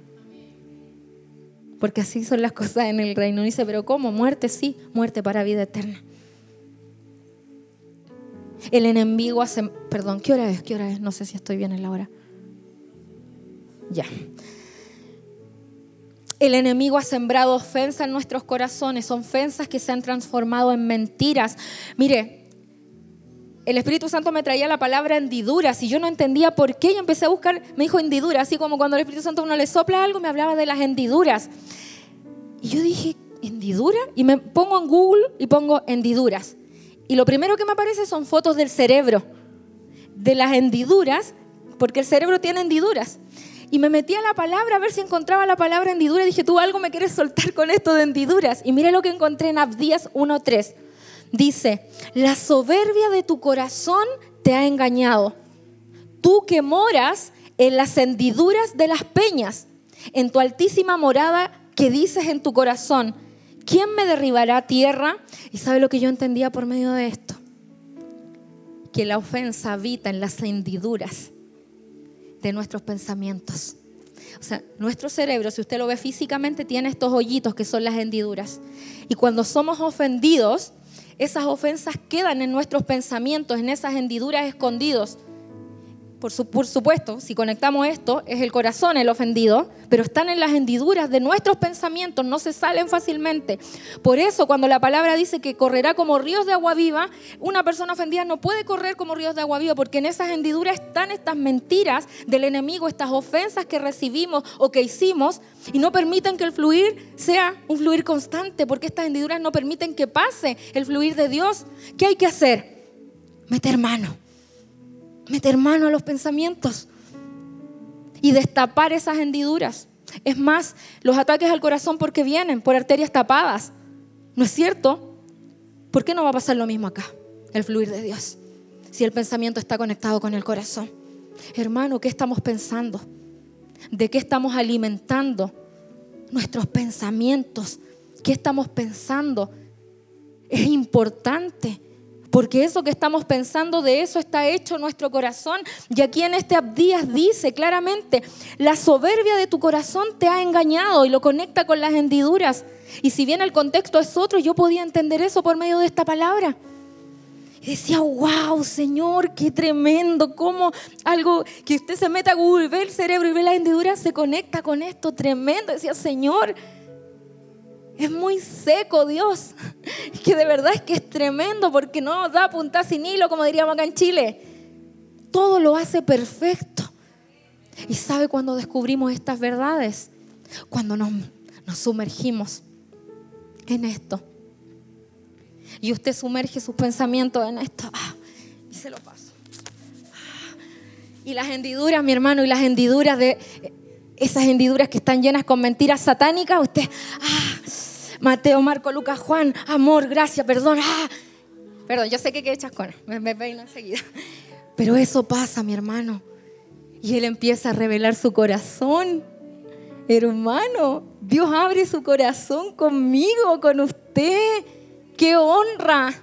Porque así son las cosas en el reino. Dice, pero ¿cómo? Muerte, sí, muerte para vida eterna. El enemigo hace, perdón, ¿qué hora es? ¿Qué hora es? No sé si estoy bien en la hora. Ya. El enemigo ha sembrado ofensas en nuestros corazones, ofensas que se han transformado en mentiras. Mire, el Espíritu Santo me traía la palabra hendiduras y yo no entendía por qué. Yo empecé a buscar, me dijo hendiduras, así como cuando el Espíritu Santo uno le sopla algo, me hablaba de las hendiduras. Y yo dije, ¿hendidura? Y me pongo en Google y pongo hendiduras. Y lo primero que me aparece son fotos del cerebro, de las hendiduras, porque el cerebro tiene hendiduras. Y me metí a la palabra a ver si encontraba la palabra hendidura. Y dije, tú algo me quieres soltar con esto de hendiduras. Y mire lo que encontré en Abdías 1.3. Dice, la soberbia de tu corazón te ha engañado. Tú que moras en las hendiduras de las peñas, en tu altísima morada que dices en tu corazón, ¿quién me derribará tierra? Y sabe lo que yo entendía por medio de esto. Que la ofensa habita en las hendiduras de nuestros pensamientos. O sea, nuestro cerebro, si usted lo ve físicamente, tiene estos hoyitos que son las hendiduras. Y cuando somos ofendidos, esas ofensas quedan en nuestros pensamientos, en esas hendiduras escondidos. Por, supuesto, si conectamos esto, es el corazón el ofendido, pero están en las hendiduras de nuestros pensamientos, no se salen fácilmente. Por eso, cuando la palabra dice que correrá como ríos de agua viva, una persona ofendida no puede correr como ríos de agua viva, porque en esas hendiduras están estas mentiras del enemigo, estas ofensas que recibimos o que hicimos, y no permiten que el fluir sea un fluir constante, porque estas hendiduras no permiten que pase el fluir de Dios. ¿Qué hay que hacer? Meter mano meter mano a los pensamientos y destapar esas hendiduras. Es más, los ataques al corazón porque vienen por arterias tapadas. ¿No es cierto? ¿Por qué no va a pasar lo mismo acá? El fluir de Dios. Si el pensamiento está conectado con el corazón. Hermano, ¿qué estamos pensando? ¿De qué estamos alimentando nuestros pensamientos? ¿Qué estamos pensando? Es importante porque eso que estamos pensando de eso está hecho nuestro corazón. Y aquí en este Abdías dice claramente, la soberbia de tu corazón te ha engañado y lo conecta con las hendiduras. Y si bien el contexto es otro, yo podía entender eso por medio de esta palabra. Y decía, wow, Señor, qué tremendo, cómo algo que usted se meta a Google, ve el cerebro y ve las hendiduras, se conecta con esto, tremendo. Decía, Señor, es muy seco Dios. Que de verdad es que es tremendo porque no da punta sin hilo, como diríamos acá en Chile. Todo lo hace perfecto. ¿Y sabe cuando descubrimos estas verdades? Cuando nos, nos sumergimos en esto. Y usted sumerge sus pensamientos en esto. Ah, y se lo paso. Ah, y las hendiduras, mi hermano, y las hendiduras de esas hendiduras que están llenas con mentiras satánicas, usted, ah, Mateo, Marco, Lucas, Juan, amor, gracia, perdón, ah. Perdón, yo sé que echas con me, me enseguida. Pero eso pasa, mi hermano. Y él empieza a revelar su corazón. Hermano, Dios abre su corazón conmigo, con usted. ¡Qué honra!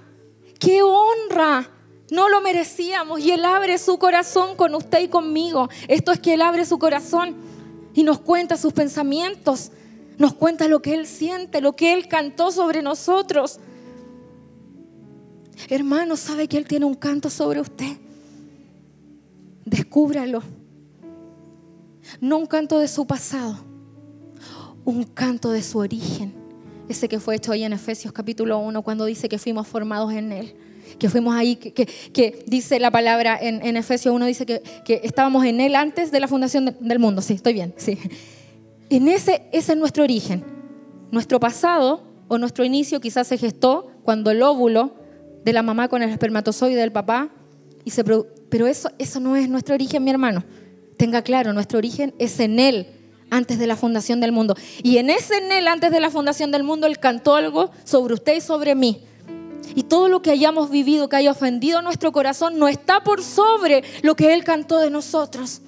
¡Qué honra! No lo merecíamos y Él abre su corazón con usted y conmigo. Esto es que Él abre su corazón y nos cuenta sus pensamientos, nos cuenta lo que Él siente, lo que Él cantó sobre nosotros. Hermano, ¿sabe que Él tiene un canto sobre usted? Descúbralo. No un canto de su pasado, un canto de su origen. Ese que fue hecho hoy en Efesios capítulo 1 cuando dice que fuimos formados en Él que fuimos ahí, que, dice la palabra en, Efesios 1, dice que, estábamos en Él antes de la fundación del mundo. Sí, estoy bien, sí. En ese, es nuestro origen. Nuestro pasado o nuestro inicio quizás se gestó cuando el óvulo de la mamá con el espermatozoide del papá, y se pero eso, eso no es nuestro origen, mi hermano. Tenga claro, nuestro origen es en Él antes de la fundación del mundo. Y en ese en Él antes de la fundación del mundo, Él cantó algo sobre usted y sobre mí. Y todo lo que hayamos vivido, que haya ofendido nuestro corazón, no está por sobre lo que Él cantó de nosotros.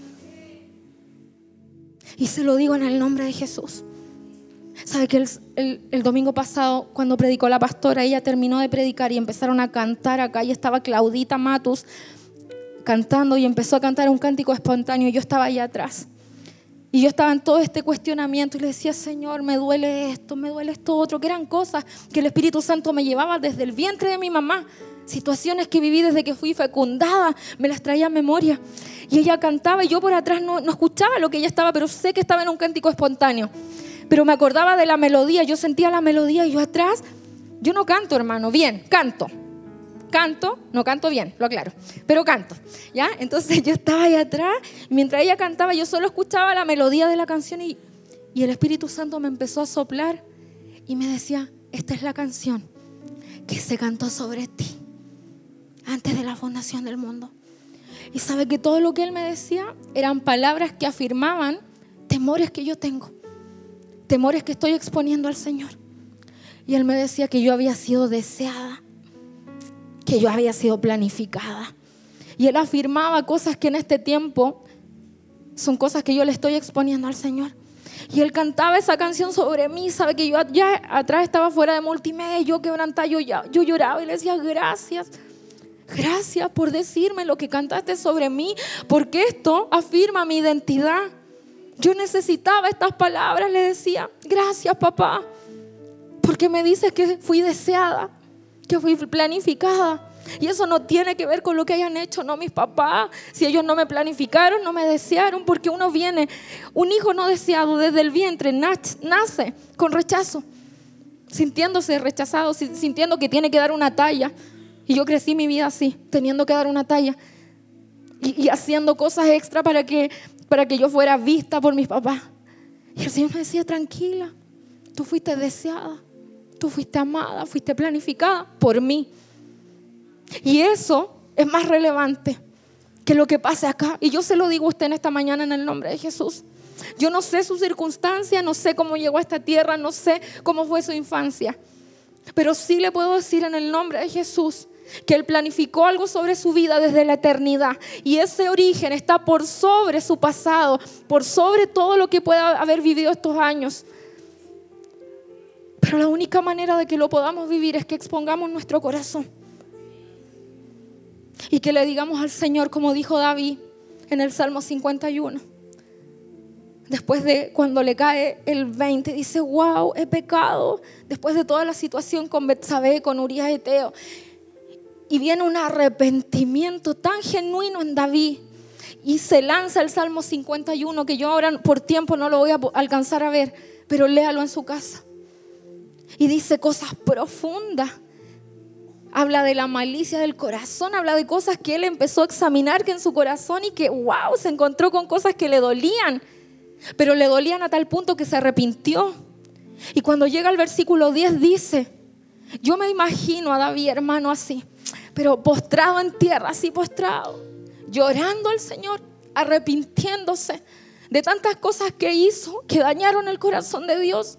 Y se lo digo en el nombre de Jesús. ¿Sabe que el, el, domingo pasado, cuando predicó la pastora, ella terminó de predicar y empezaron a cantar acá y estaba Claudita Matus cantando y empezó a cantar un cántico espontáneo y yo estaba allá atrás. Y yo estaba en todo este cuestionamiento y le decía, Señor, me duele esto, me duele esto otro, que eran cosas que el Espíritu Santo me llevaba desde el vientre de mi mamá. Situaciones que viví desde que fui fecundada, me las traía a memoria. Y ella cantaba y yo por atrás no, no escuchaba lo que ella estaba, pero sé que estaba en un cántico espontáneo. Pero me acordaba de la melodía, yo sentía la melodía y yo atrás, yo no canto, hermano, bien, canto canto, no canto bien, lo aclaro, pero canto, ¿ya? Entonces yo estaba ahí atrás, mientras ella cantaba, yo solo escuchaba la melodía de la canción y, y el Espíritu Santo me empezó a soplar y me decía, esta es la canción que se cantó sobre ti antes de la fundación del mundo. Y sabe que todo lo que él me decía eran palabras que afirmaban temores que yo tengo, temores que estoy exponiendo al Señor. Y él me decía que yo había sido deseada, que yo había sido planificada. Y él afirmaba cosas que en este tiempo son cosas que yo le estoy exponiendo al Señor. Y él cantaba esa canción sobre mí, sabe que yo ya atrás estaba fuera de multimedia, yo quebrantaba, yo, yo lloraba y le decía gracias. Gracias por decirme lo que cantaste sobre mí, porque esto afirma mi identidad. Yo necesitaba estas palabras, le decía, gracias papá, porque me dices que fui deseada, que fui planificada. Y eso no tiene que ver con lo que hayan hecho, no mis papás. Si ellos no me planificaron, no me desearon, porque uno viene, un hijo no deseado desde el vientre nace con rechazo, sintiéndose rechazado, sintiendo que tiene que dar una talla. Y yo crecí mi vida así, teniendo que dar una talla y, haciendo cosas extra para que, para que yo fuera vista por mis papás. Y el Señor me decía, tranquila, tú fuiste deseada. Tú fuiste amada, fuiste planificada por mí. Y eso es más relevante que lo que pase acá. Y yo se lo digo a usted en esta mañana en el nombre de Jesús. Yo no sé su circunstancia, no sé cómo llegó a esta tierra, no sé cómo fue su infancia. Pero sí le puedo decir en el nombre de Jesús que Él planificó algo sobre su vida desde la eternidad. Y ese origen está por sobre su pasado, por sobre todo lo que pueda haber vivido estos años. Pero la única manera de que lo podamos vivir es que expongamos nuestro corazón. Y que le digamos al Señor, como dijo David en el Salmo 51. Después de cuando le cae el 20, dice, wow, he pecado. Después de toda la situación con Betsabé, con Urias Eteo. Y viene un arrepentimiento tan genuino en David. Y se lanza el Salmo 51, que yo ahora por tiempo no lo voy a alcanzar a ver, pero léalo en su casa y dice cosas profundas. Habla de la malicia del corazón, habla de cosas que él empezó a examinar que en su corazón y que, wow, se encontró con cosas que le dolían, pero le dolían a tal punto que se arrepintió. Y cuando llega al versículo 10 dice, yo me imagino a David hermano así, pero postrado en tierra, así postrado, llorando al Señor, arrepintiéndose de tantas cosas que hizo que dañaron el corazón de Dios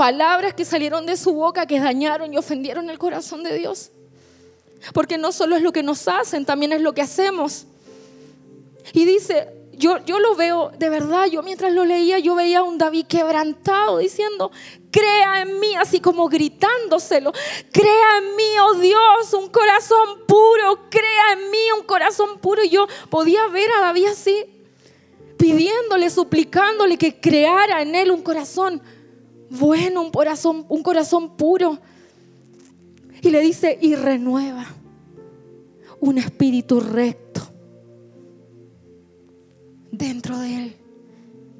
palabras que salieron de su boca que dañaron y ofendieron el corazón de Dios. Porque no solo es lo que nos hacen, también es lo que hacemos. Y dice, yo, yo lo veo de verdad, yo mientras lo leía, yo veía a un David quebrantado diciendo, crea en mí, así como gritándoselo, crea en mí, oh Dios, un corazón puro, crea en mí un corazón puro. Y yo podía ver a David así, pidiéndole, suplicándole que creara en él un corazón bueno, un corazón, un corazón puro. Y le dice, y renueva un espíritu recto dentro de él.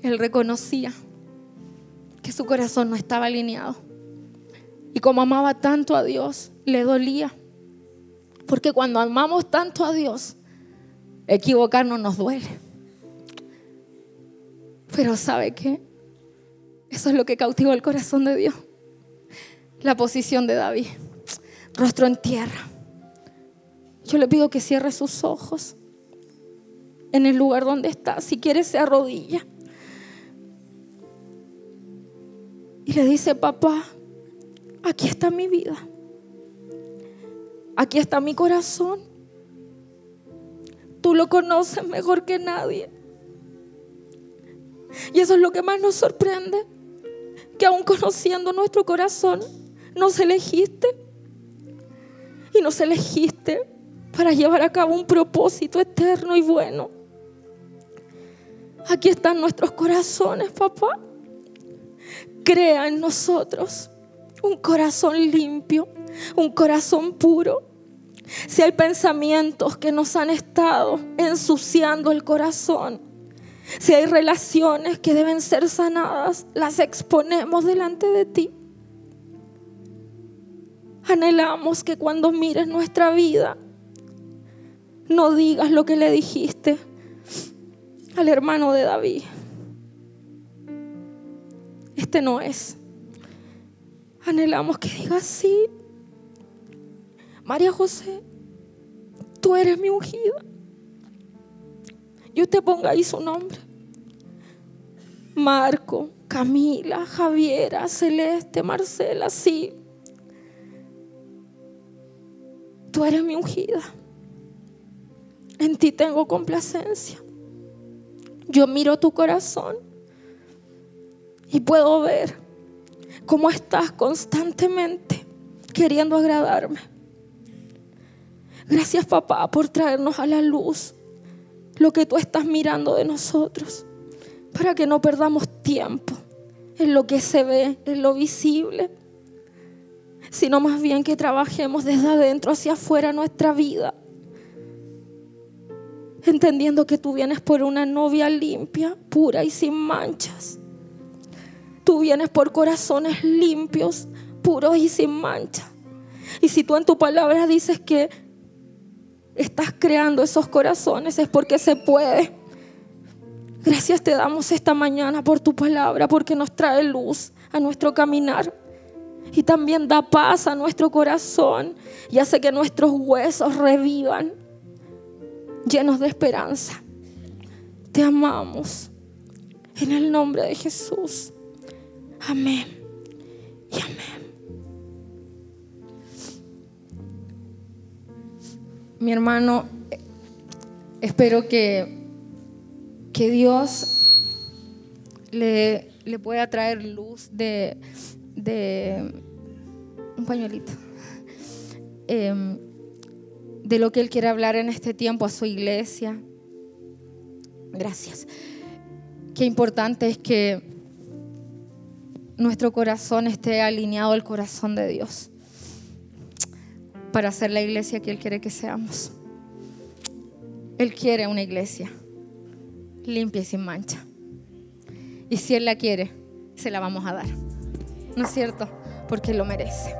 Él reconocía su corazón no estaba alineado. Y como amaba tanto a Dios, le dolía. Porque cuando amamos tanto a Dios, equivocarnos nos duele. Pero ¿sabe qué? Eso es lo que cautivó el corazón de Dios. La posición de David, rostro en tierra. Yo le pido que cierre sus ojos en el lugar donde está. Si quiere, se arrodilla. Y le dice, papá, aquí está mi vida. Aquí está mi corazón. Tú lo conoces mejor que nadie. Y eso es lo que más nos sorprende que aún conociendo nuestro corazón, nos elegiste. Y nos elegiste para llevar a cabo un propósito eterno y bueno. Aquí están nuestros corazones, papá. Crea en nosotros un corazón limpio, un corazón puro. Si hay pensamientos que nos han estado ensuciando el corazón, si hay relaciones que deben ser sanadas, las exponemos delante de ti. Anhelamos que cuando mires nuestra vida, no digas lo que le dijiste al hermano de David. Este no es. Anhelamos que digas sí. María José, tú eres mi ungida. Y usted ponga ahí su nombre. Marco, Camila, Javiera, Celeste, Marcela, sí. Tú eres mi ungida. En ti tengo complacencia. Yo miro tu corazón y puedo ver cómo estás constantemente queriendo agradarme. Gracias papá por traernos a la luz lo que tú estás mirando de nosotros, para que no perdamos tiempo en lo que se ve, en lo visible, sino más bien que trabajemos desde adentro hacia afuera nuestra vida, entendiendo que tú vienes por una novia limpia, pura y sin manchas. Tú vienes por corazones limpios, puros y sin mancha. Y si tú en tu palabra dices que estás creando esos corazones, es porque se puede. Gracias te damos esta mañana por tu palabra, porque nos trae luz a nuestro caminar y también da paz a nuestro corazón y hace que nuestros huesos revivan llenos de esperanza. Te amamos en el nombre de Jesús. Amén y amén. Mi hermano, espero que, que Dios le, le pueda traer luz de de un pañuelito, em, de lo que Él quiere hablar en este tiempo a su iglesia. Gracias. Qué importante es que nuestro corazón esté alineado al corazón de Dios para ser la iglesia que Él quiere que seamos. Él quiere una iglesia limpia y sin mancha. Y si Él la quiere, se la vamos a dar. ¿no es cierto? Porque lo merece.